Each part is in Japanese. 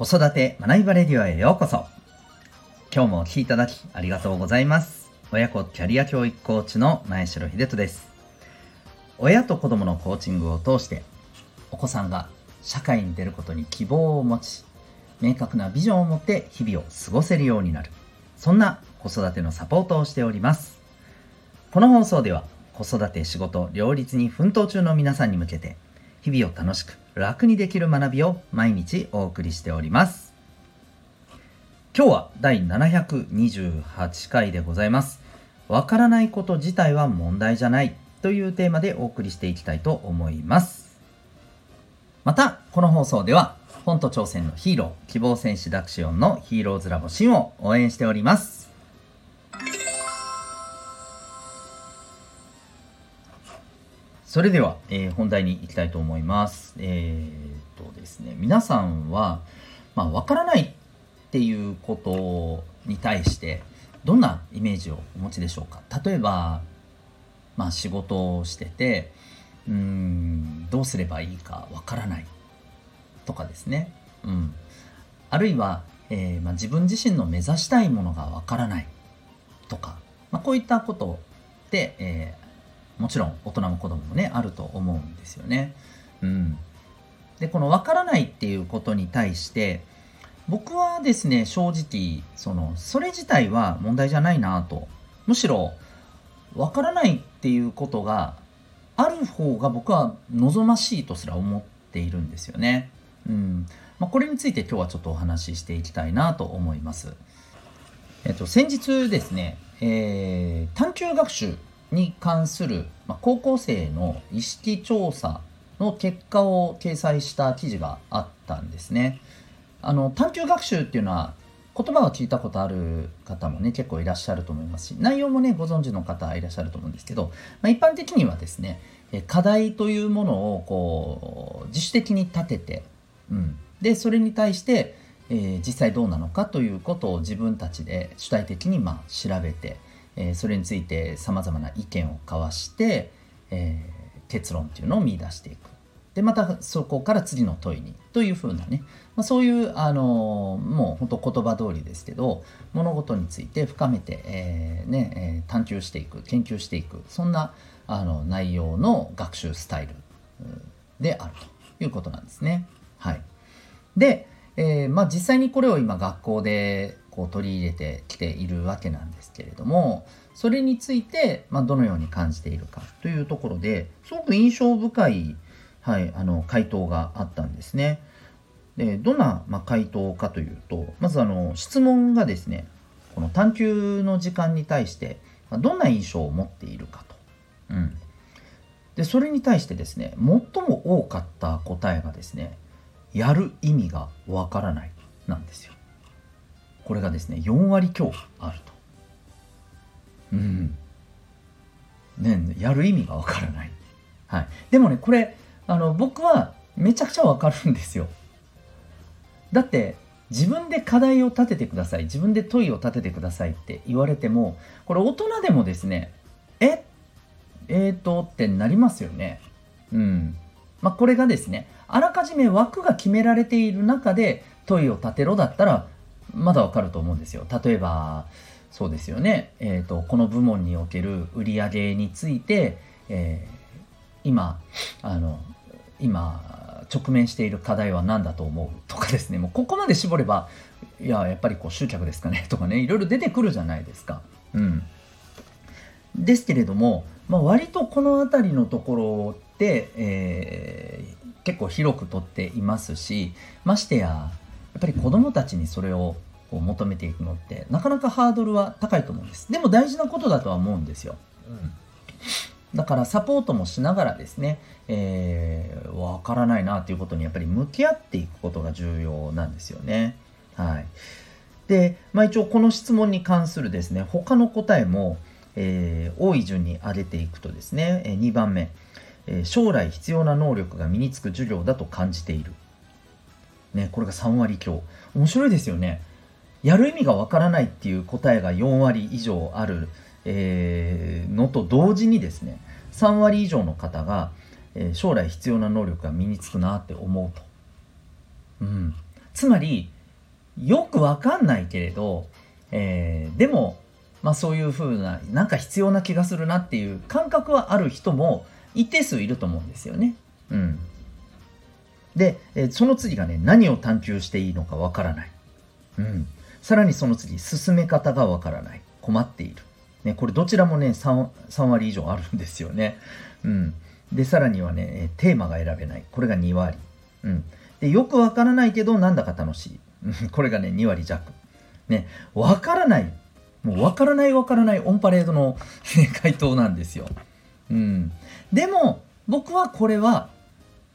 子育て学びバレディオへようこそ。今日もお聴きいただきありがとうございます。親子キャリア教育コーチの前城秀人です。親と子供のコーチングを通して、お子さんが社会に出ることに希望を持ち、明確なビジョンを持って日々を過ごせるようになる。そんな子育てのサポートをしております。この放送では子育て仕事両立に奮闘中の皆さんに向けて日々を楽しく楽にできる学びを毎日お送りしております。今日は第728回でございます。わからないこと自体は問題じゃないというテーマでお送りしていきたいと思います。またこの放送では本と挑戦のヒーロー希望戦士ダクシオンのヒーローズラボシンを応援しております。それでは、えー、本題に行きたいと思います。えー、とですね、皆さんは、まあ、わからないっていうことに対して、どんなイメージをお持ちでしょうか？例えば、まあ、仕事をしてて、うん、どうすればいいかわからないとかですね。うん。あるいは、えー、まあ、自分自身の目指したいものがわからないとか、まあ、こういったことで、えーもちろん大人も子供もねあると思うんですよね。うん、でこの分からないっていうことに対して僕はですね正直そのそれ自体は問題じゃないなとむしろ分からないっていうことがある方が僕は望ましいとすら思っているんですよね。うんまあ、これについて今日はちょっとお話ししていきたいなと思います。えっと、先日ですね、えー、探究学習に関する、まあ、高校生の意識調査の結果を掲載した記事があったんですね。あの探究学習っていうのは言葉を聞いたことある方もね結構いらっしゃると思いますし内容もねご存知の方いらっしゃると思うんですけど、まあ、一般的にはですね課題というものをこう自主的に立てて、うん、でそれに対して、えー、実際どうなのかということを自分たちで主体的にまあ調べてえー、それについてさまざまな意見を交わして、えー、結論っていうのを見出していく。でまたそこから次の問いにというふうなね、まあ、そういうあのもう本当言葉通りですけど物事について深めて、えー、ねえ探求していく研究していくそんなあの内容の学習スタイルであるということなんですね。はい、で、え、まあ、実際にこれを今学校でこう取り入れてきているわけなんですけれどもそれについて、まあ、どのように感じているかというところですごく印象深い、はい、あの回答があったんですね。でどんな、まあ、回答かというとまずあの質問がですねこの探究の時間に対して、ま、どんな印象を持っているかと。うん、でそれに対してですね最も多かった答えがですねやる意味がわからないなんですよ。これがですね4割強あると。うん。ねやる意味がわからない。はい。でもねこれあの僕はめちゃくちゃわかるんですよ。だって自分で課題を立ててください。自分で問いを立ててくださいって言われてもこれ大人でもですねえ？えーとってなりますよね。うん。まあこれがですねあらかじめ枠が決められている中で問いを立てろだったらまだわかると思うんですよ。例えば、そうですよね、えーと、この部門における売り上げについて、えー、今あの今直面している課題は何だと思う？とかですね。もうここまで絞ればいややっぱりこう集客ですかね。とかね。いろいろ出てくるじゃないですか。うん、ですけれども、まあ、割とこの辺りのところって、えー、結構広くとっていますしましてややっぱり子どもたちにそれをこう求めていくのってなかなかハードルは高いと思うんです。でも大事なことだとは思うんですよ、うん、だからサポートもしながらですね、えー、分からないなということにやっぱり向き合っていくことが重要なんですよね。はい。で、まあ、一応この質問に関するですね他の答えも、えー、多い順に上げていくとですね、え2番目、え将来必要な能力が身につく授業だと感じている。ね、これが3割強。面白いですよね。やる意味がわからないっていう答えが4割以上ある、えー、のと同時にですね、3割以上の方が、えー、将来必要な能力が身につくなって思うと。うん。つまりよくわかんないけれど、えー、でも、まあ、そういうふうななんか必要な気がするなっていう感覚はある人も一定数いると思うんですよね。うん、で、えー、その次がね何を探求していいのかわからない。うん、さらにその次進め方がわからない困っている。ね、これどちらもね 3, 3割以上あるんですよね。うん、でさらにはねテーマが選べないこれが2割。うん、でよくわからないけどなんだか楽しい。これがね2割弱。ねわからないもうわからないわからないオンパレードの回答なんですよ。うん、でも僕はこれは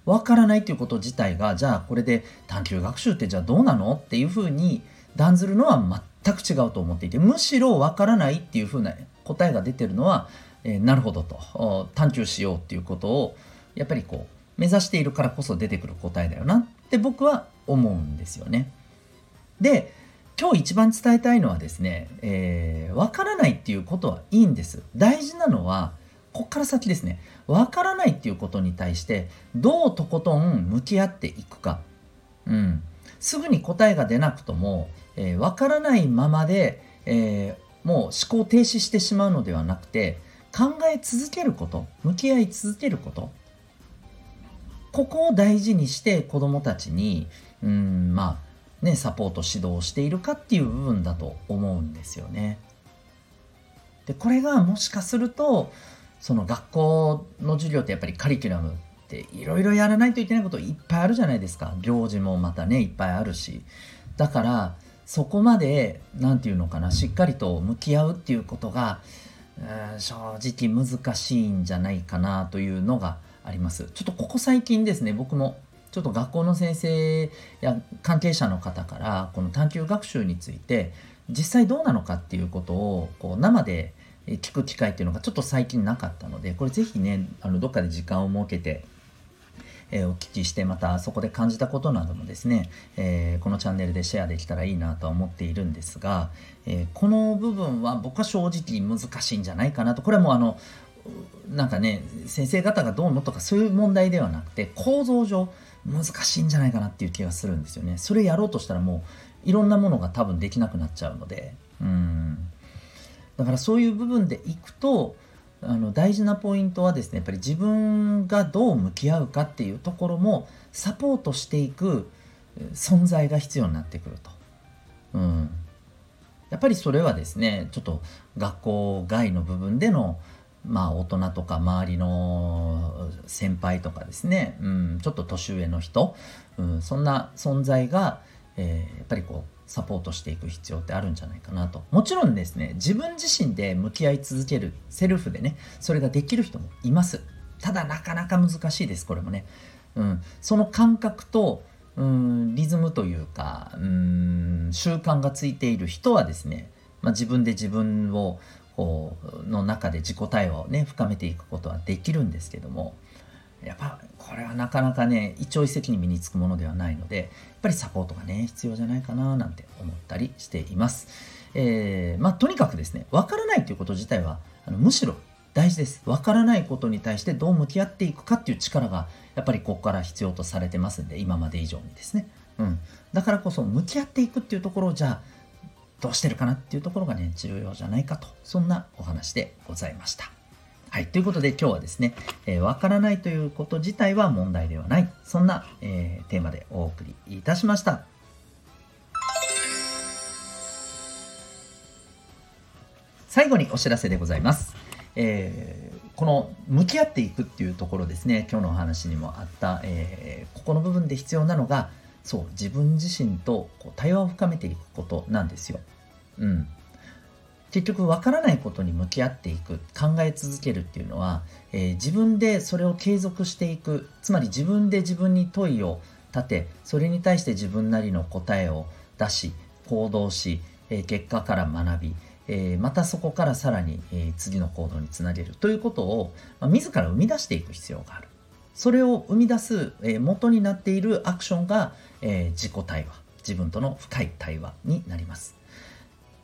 わからないということ自体がじゃあこれで探究学習ってじゃあどうなのっていうふうに断ずるのは全く違うと思っていてむしろわからないっていうふうな答えが出てるのは、えー、なるほどと探求しようっていうことをやっぱりこう目指しているからこそ出てくる答えだよなって僕は思うんですよね。で今日一番伝えたいのはですね、えー、分からないっていうことはいいんです。大事なのはこっから先ですね分からないっていうことに対してどうとことん向き合っていくか。うん、すぐに答えが出なくとも、えー、分からないままで、えー、もう思考停止してしまうのではなくて考え続けること向き合い続けることここを大事にして子どもたちにうんまあねサポート指導しているかっていう部分だと思うんですよね。でこれがもしかするとその学校の授業ってやっぱりカリキュラムっていろいろやらないといけないこといっぱいあるじゃないですか行事もまたねいっぱいあるしだからそこまで何て言うのかなしっかりと向き合うっていうことがえ正直難しいんじゃないかなというのがあります。ちょっとここ最近ですね僕もちょっと学校の先生や関係者の方からこの探究学習について実際どうなのかっていうことをこう生で聞く機会っていうのがちょっと最近なかったのでこれ是非ねあのどっかで時間を設けてえ、お聞きしてまたそこで感じたことなどもですね、え、このチャンネルでシェアできたらいいなとは思っているんですが、え、この部分は僕は正直難しいんじゃないかなとこれはもうあのなんかね先生方がどうのとかそういう問題ではなくて構造上難しいんじゃないかなっていう気がするんですよね。それやろうとしたらもういろんなものが多分できなくなっちゃうのでうんだからそういう部分でいくとあの大事なポイントはですねやっぱり自分がどう向き合うかっていうところもサポートしていく存在が必要になってくると。うん、やっぱりそれはですねちょっと学校外の部分でのまあ大人とか周りの先輩とかですね、うん、ちょっと年上の人、うん、そんな存在が、えー、やっぱりこうサポートしていく必要ってあるんじゃないかなと。もちろんですね自分自身で向き合い続けるセルフでねそれができる人もいます。ただなかなか難しいですこれもね、うん、その感覚とうんリズムというかうん習慣がついている人はですね、まあ、自分で自分をこうの中で自己対話をね深めていくことはできるんですけどもやっぱこれはなかなかね一朝一夕に身につくものではないのでやっぱりサポートがね必要じゃないかななんて思ったりしています。えー、まあとにかくですね分からないということ自体はあのむしろ大事です。分からないことに対してどう向き合っていくかっていう力がやっぱりここから必要とされてますんで今まで以上にですね。うん、だからこそ向き合っていくっていうところをじゃあどうしてるかなっていうところがね重要じゃないかとそんなお話でございました。はい。ということで今日はですね、えー、わからないということ自体は問題ではない。そんな、えー、テーマでお送りいたしました。最後にお知らせでございます。えー、この向き合っていくっていうところですね、今日のお話にもあった、えー、ここの部分で必要なのが、そう、自分自身とこう対話を深めていくことなんですよ。うん。結局分からないことに向き合っていく考え続けるっていうのは、えー、自分でそれを継続していくつまり自分で自分に問いを立てそれに対して自分なりの答えを出し行動し、えー、結果から学び、えー、またそこからさらに、え次の行動につなげるということを、まあ、自ら生み出していく必要がある。それを生み出す、え元になっているアクションが、え自己対話自分との深い対話になります。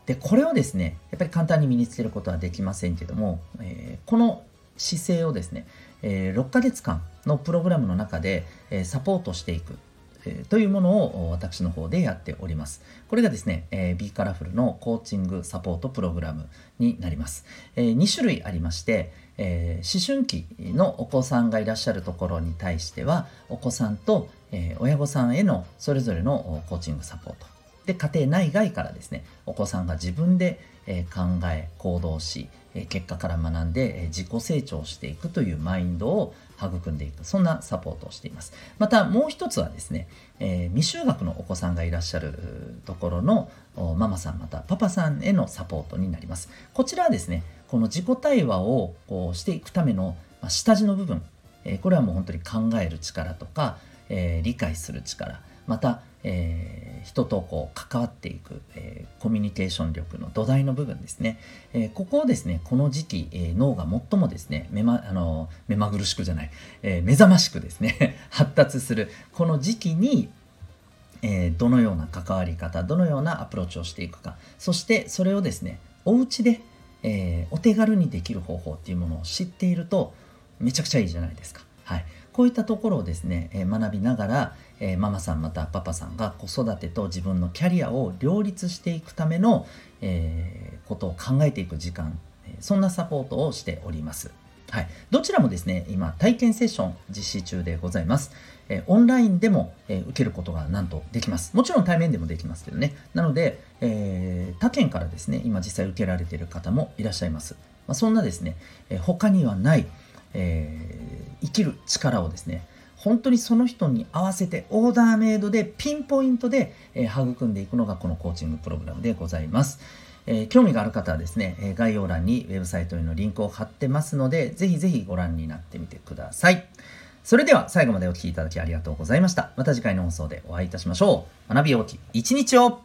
でこれをですねやっぱり簡単に身につけることはできませんけども、えー、この姿勢をですね、えー、6ヶ月間のプログラムの中で、えー、サポートしていくえー、というものを私の方でやっております。これがですね、えー、B カラフルのコーチングサポートプログラムになります。えー、2種類ありまして、えー、思春期のお子さんがいらっしゃるところに対しては、お子さんと、えー、親御さんへのそれぞれのコーチングサポート。で、家庭内外からですね、お子さんが自分で、え、考え、行動し、え結果から学んで、え自己成長していくというマインドを育んでいくそんなサポートをしています。またもう一つはですね、え、未就学のお子さんがいらっしゃるところのママさんまたパパさんへのサポートになります。こちらはですねこの自己対話をこうしていくための下地の部分、え、これはもう本当に考える力とか、え、理解する力。また、えー、人とこう関わっていく、えー、コミュニケーション力の土台の部分ですね、えー、ここをですねこの時期、えー、脳が最もですね目まあの目まぐるしくじゃない、えー、目覚ましくですね 発達するこの時期にえー、どのような関わり方どのようなアプローチをしていくかそしてそれをですねお家で、えー、お手軽にできる方法っていうものを知っているとめちゃくちゃいいじゃないですか。はい、こういったところをですね、えー、学びながら、えー、ママさんまたパパさんが子育てと自分のキャリアを両立していくための、えー、ことを考えていく時間そんなサポートをしております。はい、どちらもですね今体験セッション実施中でございます。えオンラインでも、え受けることがなんとできます。もちろん対面でもできますけどね。なので、えー、他県からですね今実際受けられている方もいらっしゃいます。まあ、そんなですね、え他にはない、えー、生きる力をですね本当にその人に合わせてオーダーメイドでピンポイントで、え、育んでいくのがこのコーチングプログラムでございます。えー、興味がある方はですね、え概要欄にウェブサイトへのリンクを貼ってますので、ぜひぜひご覧になってみてください。それでは最後までお聴きいただきありがとうございました。また次回の放送でお会いいたしましょう。学び大きい一日を